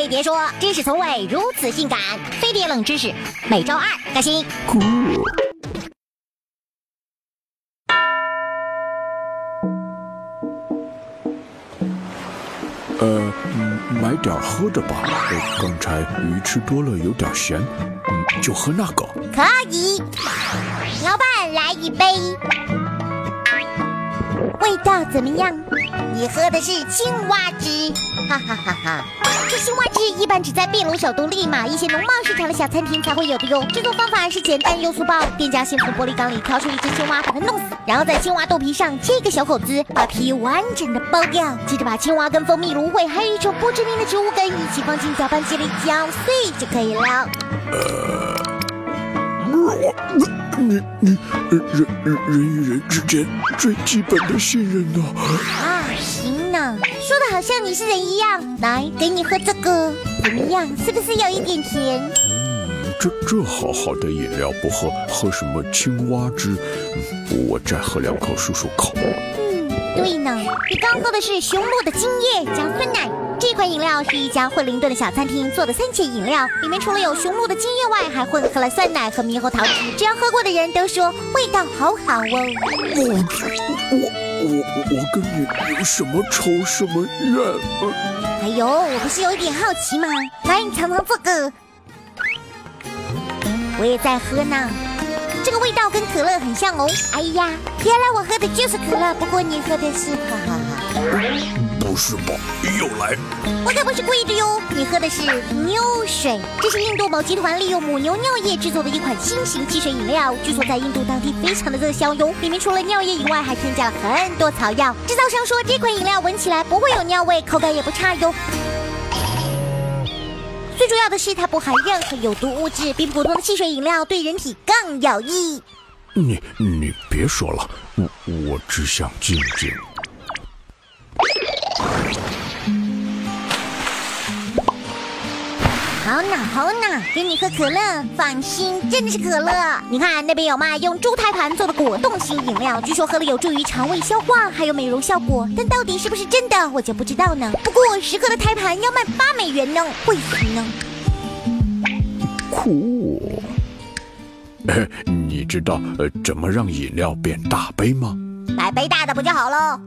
飞碟说：“知识从未如此性感。”飞碟冷知识，每周二更新。酷。呃，买点喝的吧。刚才鱼吃多了，有点咸。嗯，就喝那个。可以。老板，来一杯。味道怎么样？你喝的是青蛙汁，哈哈哈哈！这青蛙汁一般只在秘鲁首都利马一些农贸市场的小餐厅才会有的哟。制作方法是简单又粗暴，店家先从玻璃缸里挑出一只青蛙，把它弄死，然后在青蛙肚皮上切一个小口子，把皮完整的剥掉，接着把青蛙跟蜂蜜、芦荟还有一种不知名的植物根一起放进搅拌机里搅碎就可以了。你你人人人与人之间最基本的信任呢？啊，行呢，说的好像你是人一样。来，给你喝这个，怎么样？是不是有一点甜？嗯，这这好好的饮料不喝，喝什么青蛙汁？我再喝两口漱漱口。嗯，对呢，你刚喝的是雄鹿的精液加酸奶。这款饮料是一家惠灵顿的小餐厅做的三茄饮料，里面除了有雄鹿的精液外，还混合了酸奶和猕猴桃汁。只要喝过的人都说味道好好哦。我我我我跟你有什么仇什么怨？哎呦，我不是有一点好奇吗？来，你尝尝这个，我也在喝呢。这个味道跟可乐很像哦。哎呀，原来我喝的就是可乐，不过你喝的是哈哈哈。不是吧？又来！我可不是故意的哟。你喝的是牛水，这是印度某集团利用母牛尿液制作的一款新型汽水饮料，据说在印度当地非常的热销哟。里面除了尿液以外，还添加了很多草药。制造商说这款饮料闻起来不会有尿味，口感也不差哟。最重要的是它不含任何有毒物质，比普通的汽水饮料对人体更有益。你你别说了，我我只想静静。好呢，好呢，给你喝可乐，放心，真的是可乐。你看那边有卖用猪胎盘做的果冻型饮料，据说喝了有助于肠胃消化，还有美容效果。但到底是不是真的，我就不知道呢。不过十克的胎盘要卖八美元呢，为什么呢？苦。哎，你知道呃怎么让饮料变大杯吗？买杯大的不就好喽？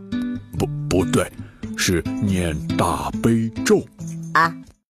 不，不对，是念大悲咒。啊，